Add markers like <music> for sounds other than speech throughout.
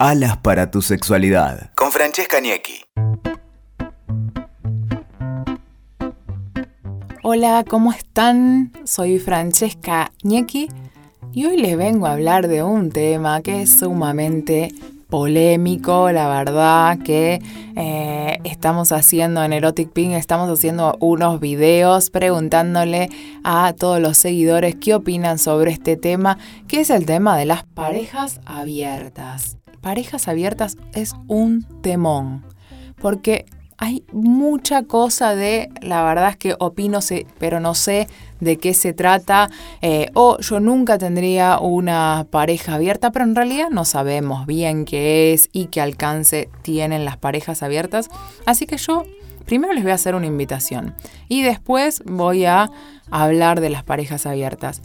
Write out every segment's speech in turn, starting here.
Alas para tu sexualidad. Con Francesca Niecki. Hola, ¿cómo están? Soy Francesca Niecki y hoy les vengo a hablar de un tema que es sumamente polémico, la verdad que eh, estamos haciendo en Erotic Pink, estamos haciendo unos videos preguntándole a todos los seguidores qué opinan sobre este tema, que es el tema de las parejas abiertas. Parejas abiertas es un temón, porque hay mucha cosa de, la verdad es que opino, pero no sé de qué se trata, eh, o yo nunca tendría una pareja abierta, pero en realidad no sabemos bien qué es y qué alcance tienen las parejas abiertas. Así que yo primero les voy a hacer una invitación y después voy a hablar de las parejas abiertas.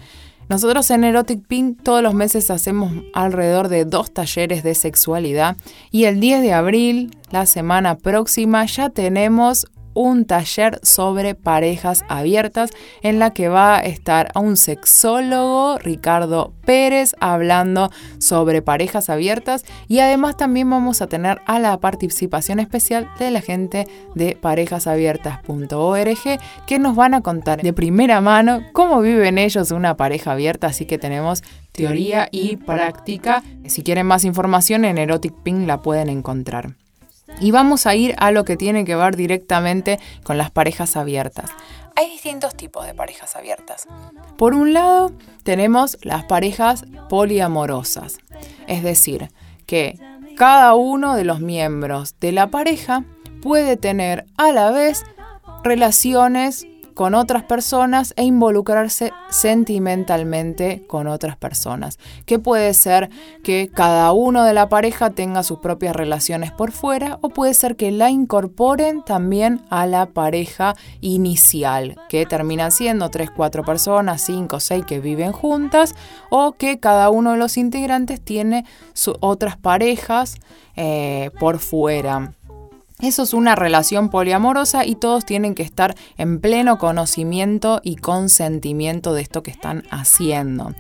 Nosotros en Erotic Pink todos los meses hacemos alrededor de dos talleres de sexualidad y el 10 de abril, la semana próxima, ya tenemos un taller sobre parejas abiertas en la que va a estar un sexólogo, Ricardo Pérez, hablando sobre parejas abiertas y además también vamos a tener a la participación especial de la gente de parejasabiertas.org que nos van a contar de primera mano cómo viven ellos una pareja abierta, así que tenemos teoría y práctica. Si quieren más información en Erotic Pink la pueden encontrar. Y vamos a ir a lo que tiene que ver directamente con las parejas abiertas. Hay distintos tipos de parejas abiertas. Por un lado, tenemos las parejas poliamorosas, es decir, que cada uno de los miembros de la pareja puede tener a la vez relaciones con otras personas e involucrarse sentimentalmente con otras personas. Que puede ser que cada uno de la pareja tenga sus propias relaciones por fuera o puede ser que la incorporen también a la pareja inicial, que terminan siendo 3, 4 personas, 5, 6 que viven juntas o que cada uno de los integrantes tiene otras parejas eh, por fuera. Eso es una relación poliamorosa y todos tienen que estar en pleno conocimiento y consentimiento de esto que están haciendo.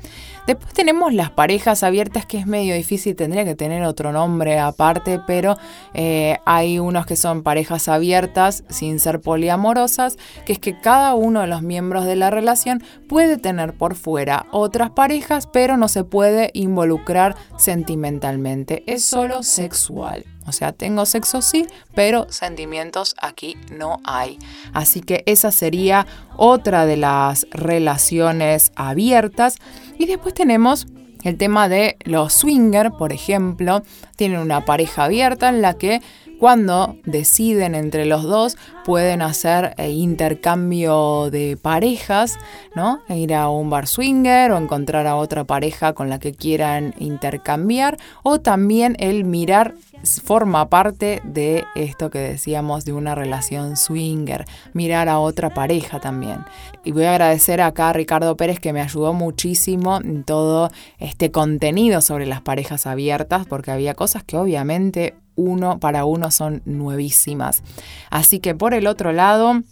Después tenemos las parejas abiertas, que es medio difícil, tendría que tener otro nombre aparte, pero eh, hay unos que son parejas abiertas sin ser poliamorosas, que es que cada uno de los miembros de la relación puede tener por fuera otras parejas, pero no se puede involucrar sentimentalmente, es solo sexual. O sea, tengo sexo sí, pero sentimientos aquí no hay. Así que esa sería otra de las relaciones abiertas. Y después tenemos el tema de los swinger, por ejemplo, tienen una pareja abierta en la que cuando deciden entre los dos pueden hacer eh, intercambio de parejas, ¿no? Ir a un bar swinger o encontrar a otra pareja con la que quieran intercambiar o también el mirar forma parte de esto que decíamos de una relación swinger, mirar a otra pareja también. Y voy a agradecer acá a Ricardo Pérez que me ayudó muchísimo en todo este contenido sobre las parejas abiertas, porque había cosas que obviamente uno para uno son nuevísimas. Así que por el otro lado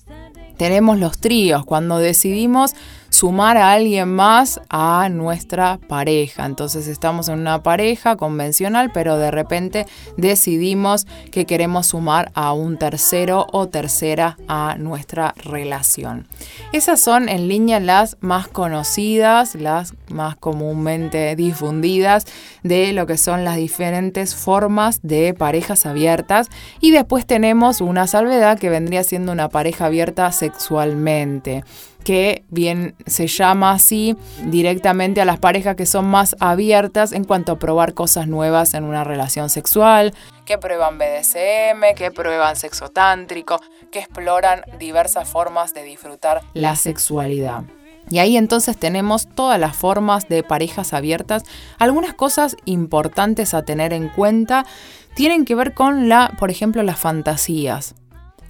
tenemos los tríos, cuando decidimos sumar a alguien más a nuestra pareja. Entonces estamos en una pareja convencional, pero de repente decidimos que queremos sumar a un tercero o tercera a nuestra relación. Esas son en línea las más conocidas, las más comúnmente difundidas de lo que son las diferentes formas de parejas abiertas. Y después tenemos una salvedad que vendría siendo una pareja abierta sexualmente que bien se llama así directamente a las parejas que son más abiertas en cuanto a probar cosas nuevas en una relación sexual, que prueban BDSM, que prueban sexo tántrico, que exploran diversas formas de disfrutar la sexualidad. Y ahí entonces tenemos todas las formas de parejas abiertas. Algunas cosas importantes a tener en cuenta tienen que ver con la, por ejemplo, las fantasías.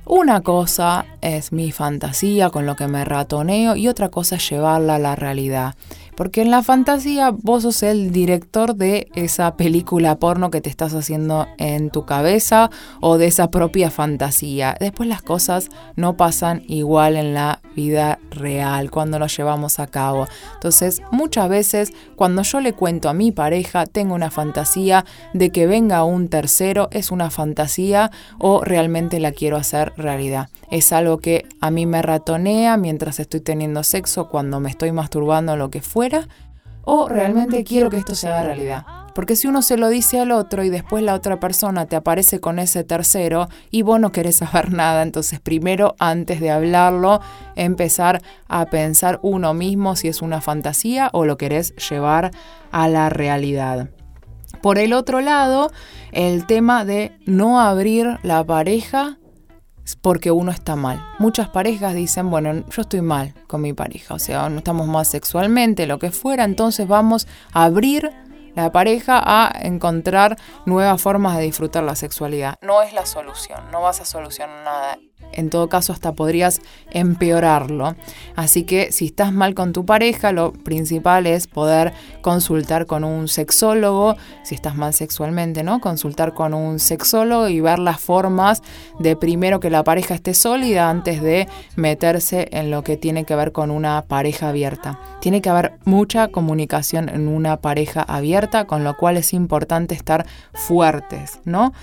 Una cosa es mi fantasía con lo que me ratoneo y otra cosa es llevarla a la realidad. Porque en la fantasía vos sos el director de esa película porno que te estás haciendo en tu cabeza o de esa propia fantasía. Después las cosas no pasan igual en la vida real cuando lo llevamos a cabo. Entonces, muchas veces cuando yo le cuento a mi pareja, tengo una fantasía de que venga un tercero, es una fantasía o realmente la quiero hacer realidad. Es algo que a mí me ratonea mientras estoy teniendo sexo, cuando me estoy masturbando, lo que o realmente quiero que esto se haga realidad. Porque si uno se lo dice al otro y después la otra persona te aparece con ese tercero y vos no querés saber nada, entonces primero antes de hablarlo, empezar a pensar uno mismo si es una fantasía o lo querés llevar a la realidad. Por el otro lado, el tema de no abrir la pareja porque uno está mal. Muchas parejas dicen, bueno, yo estoy mal con mi pareja, o sea, no estamos más sexualmente, lo que fuera, entonces vamos a abrir la pareja a encontrar nuevas formas de disfrutar la sexualidad. No es la solución, no vas a solucionar nada en todo caso hasta podrías empeorarlo. Así que si estás mal con tu pareja, lo principal es poder consultar con un sexólogo, si estás mal sexualmente, ¿no? Consultar con un sexólogo y ver las formas de primero que la pareja esté sólida antes de meterse en lo que tiene que ver con una pareja abierta. Tiene que haber mucha comunicación en una pareja abierta, con lo cual es importante estar fuertes, ¿no?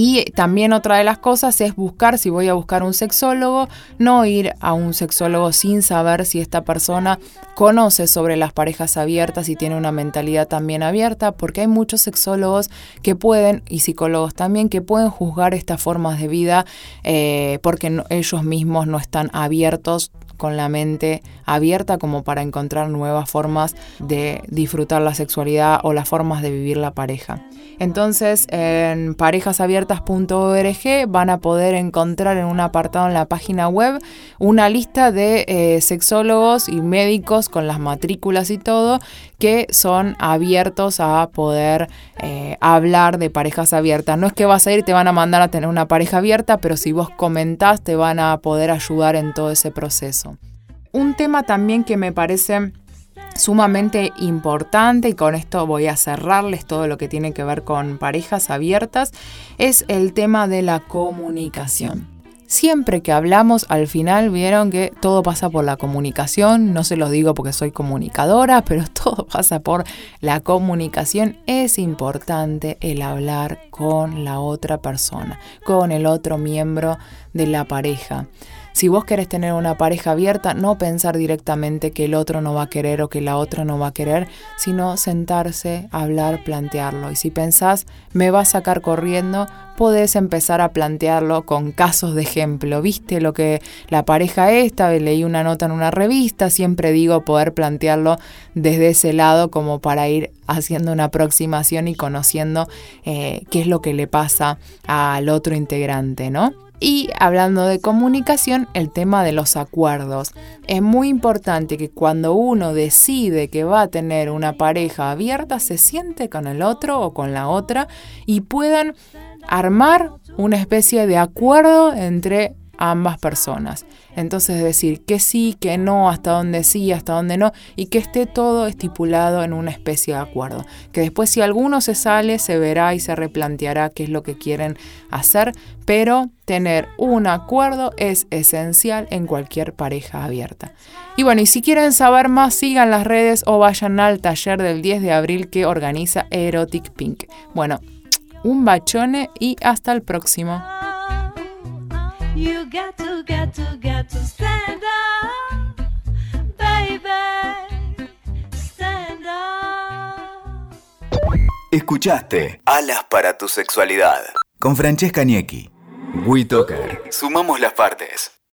Y también otra de las cosas es buscar, si voy a buscar un sexólogo, no ir a un sexólogo sin saber si esta persona conoce sobre las parejas abiertas y tiene una mentalidad también abierta, porque hay muchos sexólogos que pueden, y psicólogos también, que pueden juzgar estas formas de vida eh, porque ellos mismos no están abiertos con la mente abierta como para encontrar nuevas formas de disfrutar la sexualidad o las formas de vivir la pareja. Entonces en parejasabiertas.org van a poder encontrar en un apartado en la página web una lista de eh, sexólogos y médicos con las matrículas y todo que son abiertos a poder eh, hablar de parejas abiertas. No es que vas a ir te van a mandar a tener una pareja abierta, pero si vos comentás te van a poder ayudar en todo ese proceso. Un tema también que me parece sumamente importante y con esto voy a cerrarles todo lo que tiene que ver con parejas abiertas es el tema de la comunicación. Siempre que hablamos, al final vieron que todo pasa por la comunicación. No se los digo porque soy comunicadora, <laughs> pero todo pasa por la comunicación. Es importante el hablar con la otra persona, con el otro miembro de la pareja. Si vos querés tener una pareja abierta, no pensar directamente que el otro no va a querer o que la otra no va a querer, sino sentarse, hablar, plantearlo. Y si pensás, me va a sacar corriendo, podés empezar a plantearlo con casos de ejemplo. ¿Viste lo que la pareja esta? Leí una nota en una revista, siempre digo poder plantearlo desde ese lado como para ir haciendo una aproximación y conociendo eh, qué es lo que le pasa al otro integrante, ¿no? Y hablando de comunicación, el tema de los acuerdos. Es muy importante que cuando uno decide que va a tener una pareja abierta, se siente con el otro o con la otra y puedan armar una especie de acuerdo entre ambas personas. Entonces decir que sí, que no, hasta dónde sí, hasta dónde no, y que esté todo estipulado en una especie de acuerdo. Que después si alguno se sale, se verá y se replanteará qué es lo que quieren hacer, pero tener un acuerdo es esencial en cualquier pareja abierta. Y bueno, y si quieren saber más, sigan las redes o vayan al taller del 10 de abril que organiza Erotic Pink. Bueno, un bachone y hasta el próximo. You got to, got to, got to stand up, baby. Stand up. Escuchaste Alas para tu sexualidad con Francesca Niecki. WeToker. Sumamos las partes.